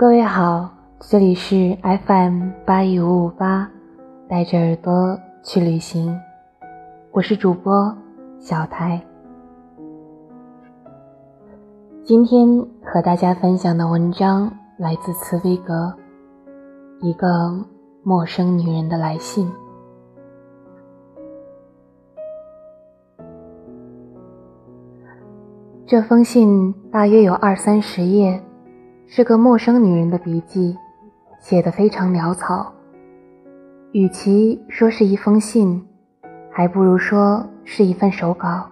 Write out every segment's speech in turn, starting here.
各位好，这里是 FM 八一五五八，带着耳朵去旅行，我是主播小台。今天和大家分享的文章来自茨威格，《一个陌生女人的来信》。这封信大约有二三十页，是个陌生女人的笔记，写得非常潦草。与其说是一封信，还不如说是一份手稿。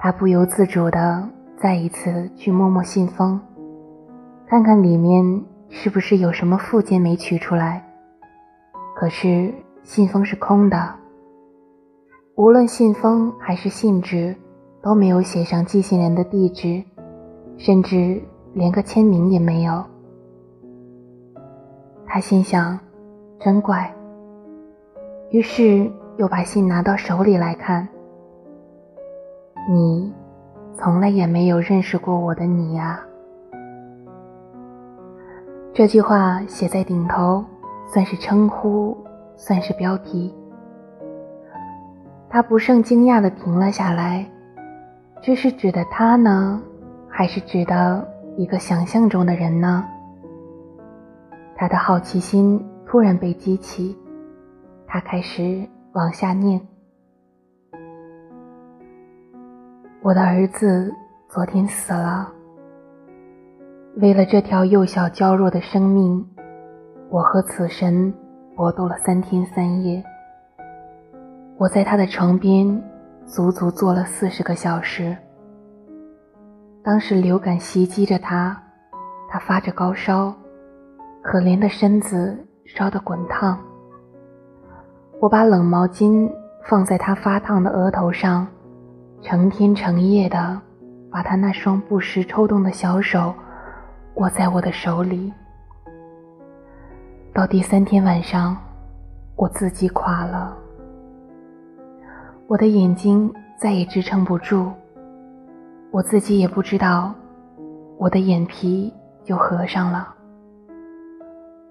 他不由自主地再一次去摸摸信封，看看里面是不是有什么附件没取出来。可是信封是空的，无论信封还是信纸。都没有写上寄信人的地址，甚至连个签名也没有。他心想，真怪。于是又把信拿到手里来看。你，从来也没有认识过我的你呀。这句话写在顶头，算是称呼，算是标题。他不胜惊讶地停了下来。这是指的他呢，还是指的一个想象中的人呢？他的好奇心突然被激起，他开始往下念：“我的儿子昨天死了。为了这条幼小娇弱的生命，我和此神搏斗了三天三夜。我在他的床边。”足足坐了四十个小时。当时流感袭击着他，他发着高烧，可怜的身子烧得滚烫。我把冷毛巾放在他发烫的额头上，成天成夜的把他那双不时抽动的小手握在我的手里。到第三天晚上，我自己垮了。我的眼睛再也支撑不住，我自己也不知道，我的眼皮就合上了。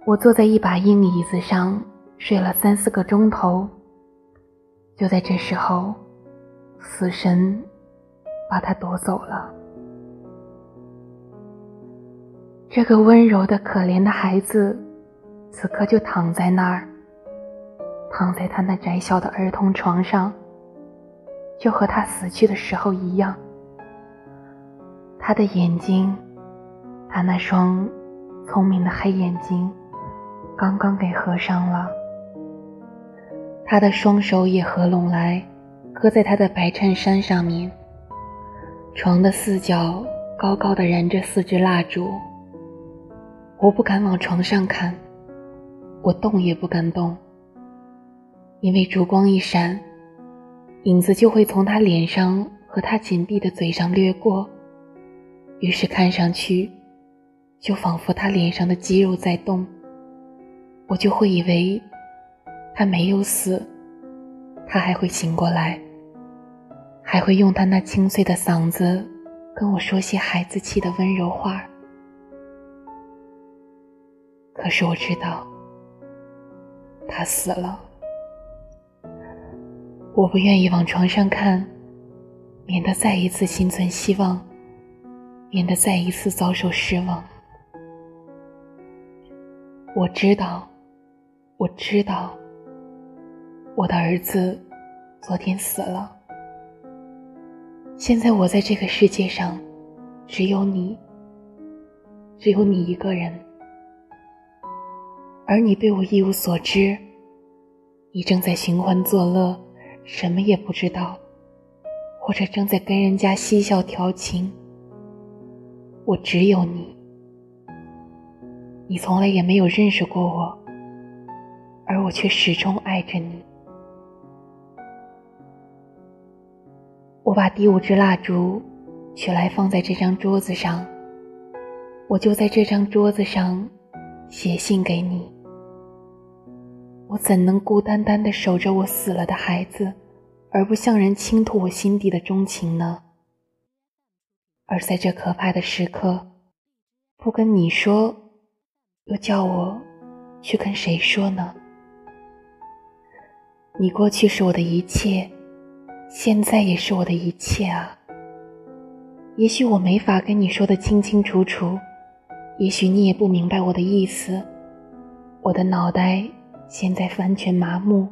我坐在一把硬椅子上睡了三四个钟头。就在这时候，死神把他夺走了。这个温柔的、可怜的孩子，此刻就躺在那儿，躺在他那窄小的儿童床上。就和他死去的时候一样，他的眼睛，他那双聪明的黑眼睛，刚刚给合上了。他的双手也合拢来，搁在他的白衬衫上面。床的四角高高的燃着四支蜡烛。我不敢往床上看，我动也不敢动，因为烛光一闪。影子就会从他脸上和他紧闭的嘴上掠过，于是看上去，就仿佛他脸上的肌肉在动。我就会以为，他没有死，他还会醒过来，还会用他那清脆的嗓子跟我说些孩子气的温柔话。可是我知道，他死了。我不愿意往床上看，免得再一次心存希望，免得再一次遭受失望。我知道，我知道，我的儿子昨天死了。现在我在这个世界上，只有你，只有你一个人，而你对我一无所知，你正在寻欢作乐。什么也不知道，或者正在跟人家嬉笑调情。我只有你，你从来也没有认识过我，而我却始终爱着你。我把第五支蜡烛取来放在这张桌子上，我就在这张桌子上写信给你。我怎能孤单单的守着我死了的孩子，而不向人倾吐我心底的钟情呢？而在这可怕的时刻，不跟你说，又叫我去跟谁说呢？你过去是我的一切，现在也是我的一切啊。也许我没法跟你说的清清楚楚，也许你也不明白我的意思。我的脑袋现在完全麻木，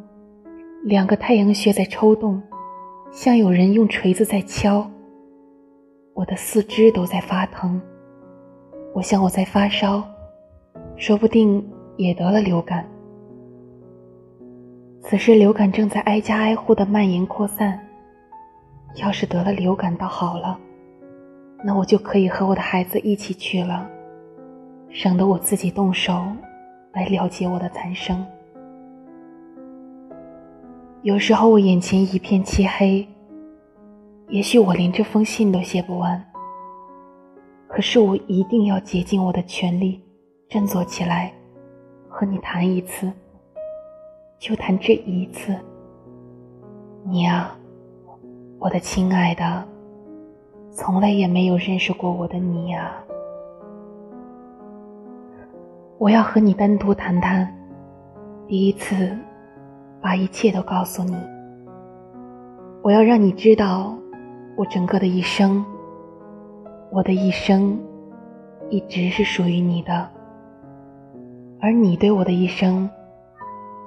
两个太阳穴在抽动，像有人用锤子在敲。我的四肢都在发疼，我想我在发烧，说不定也得了流感。此时流感正在挨家挨户的蔓延扩散。要是得了流感倒好了，那我就可以和我的孩子一起去了，省得我自己动手来了结我的残生。有时候我眼前一片漆黑。也许我连这封信都写不完，可是我一定要竭尽我的全力，振作起来，和你谈一次，就谈这一次。你啊，我的亲爱的，从来也没有认识过我的你啊！我要和你单独谈谈，第一次，把一切都告诉你。我要让你知道。我整个的一生，我的一生，一直是属于你的，而你对我的一生，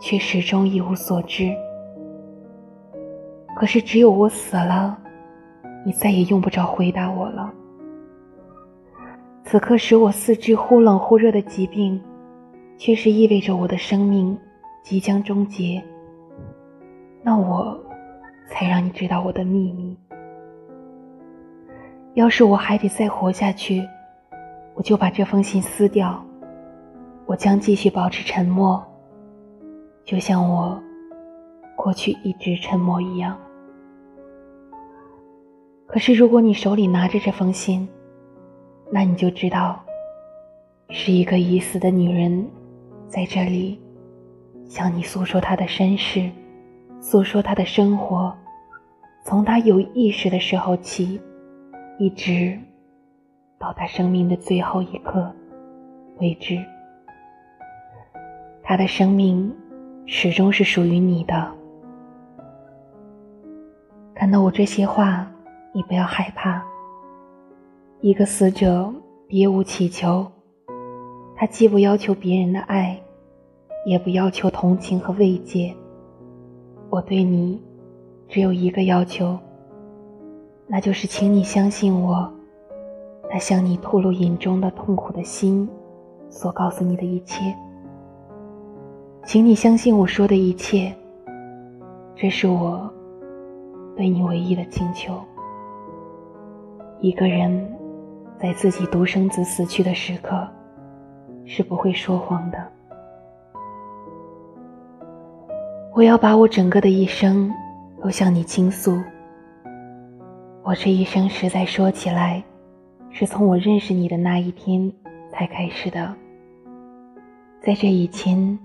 却始终一无所知。可是只有我死了，你再也用不着回答我了。此刻使我四肢忽冷忽热的疾病，却是意味着我的生命即将终结。那我，才让你知道我的秘密。要是我还得再活下去，我就把这封信撕掉。我将继续保持沉默，就像我过去一直沉默一样。可是，如果你手里拿着这封信，那你就知道，是一个已死的女人在这里向你诉说她的身世，诉说她的生活，从她有意识的时候起。一直到他生命的最后一刻为止，他的生命始终是属于你的。看到我这些话，你不要害怕。一个死者别无祈求，他既不要求别人的爱，也不要求同情和慰藉。我对你只有一个要求。那就是，请你相信我，那向你吐露眼中的痛苦的心，所告诉你的一切。请你相信我说的一切，这是我对你唯一的请求。一个人在自己独生子死去的时刻，是不会说谎的。我要把我整个的一生都向你倾诉。我这一生实在说起来，是从我认识你的那一天才开始的。在这以前，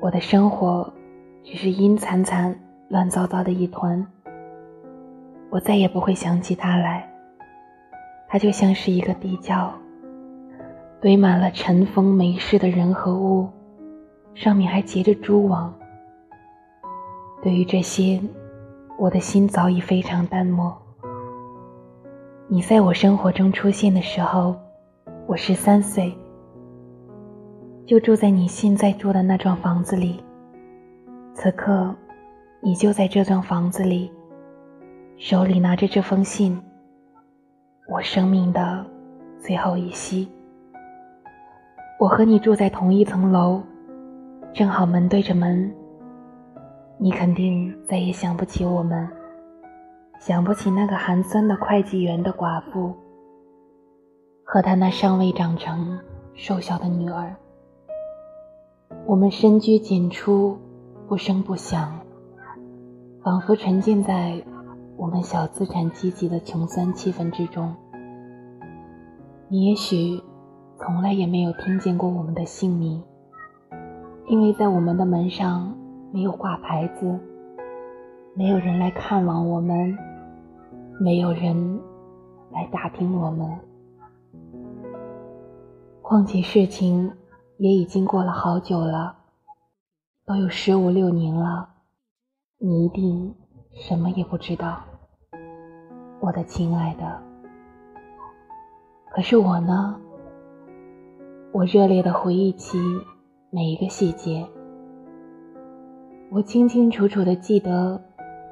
我的生活只是阴惨惨、乱糟糟的一团。我再也不会想起他来，他就像是一个地窖，堆满了尘封没事的人和物，上面还结着蛛网。对于这些，我的心早已非常淡漠。你在我生活中出现的时候，我十三岁，就住在你现在住的那幢房子里。此刻，你就在这幢房子里，手里拿着这封信。我生命的最后一息。我和你住在同一层楼，正好门对着门。你肯定再也想不起我们。想不起那个寒酸的会计员的寡妇，和他那尚未长成瘦小的女儿。我们深居简出，不声不响，仿佛沉浸在我们小资产阶级的穷酸气氛之中。你也许从来也没有听见过我们的姓名，因为在我们的门上没有挂牌子，没有人来看望我们。没有人来打听我们，况且事情也已经过了好久了，都有十五六年了，你一定什么也不知道，我的亲爱的。可是我呢？我热烈的回忆起每一个细节，我清清楚楚的记得，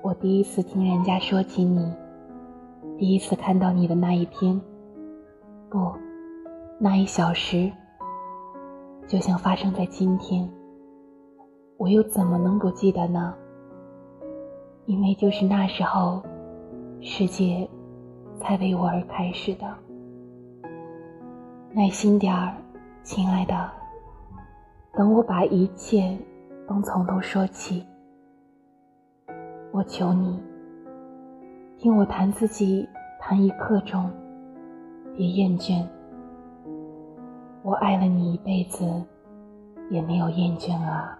我第一次听人家说起你，第一次看到你的那一天，不。那一小时，就像发生在今天，我又怎么能不记得呢？因为就是那时候，世界才为我而开始的。耐心点儿，亲爱的，等我把一切都从头说起。我求你，听我弹自己弹一刻钟，别厌倦。我爱了你一辈子，也没有厌倦啊。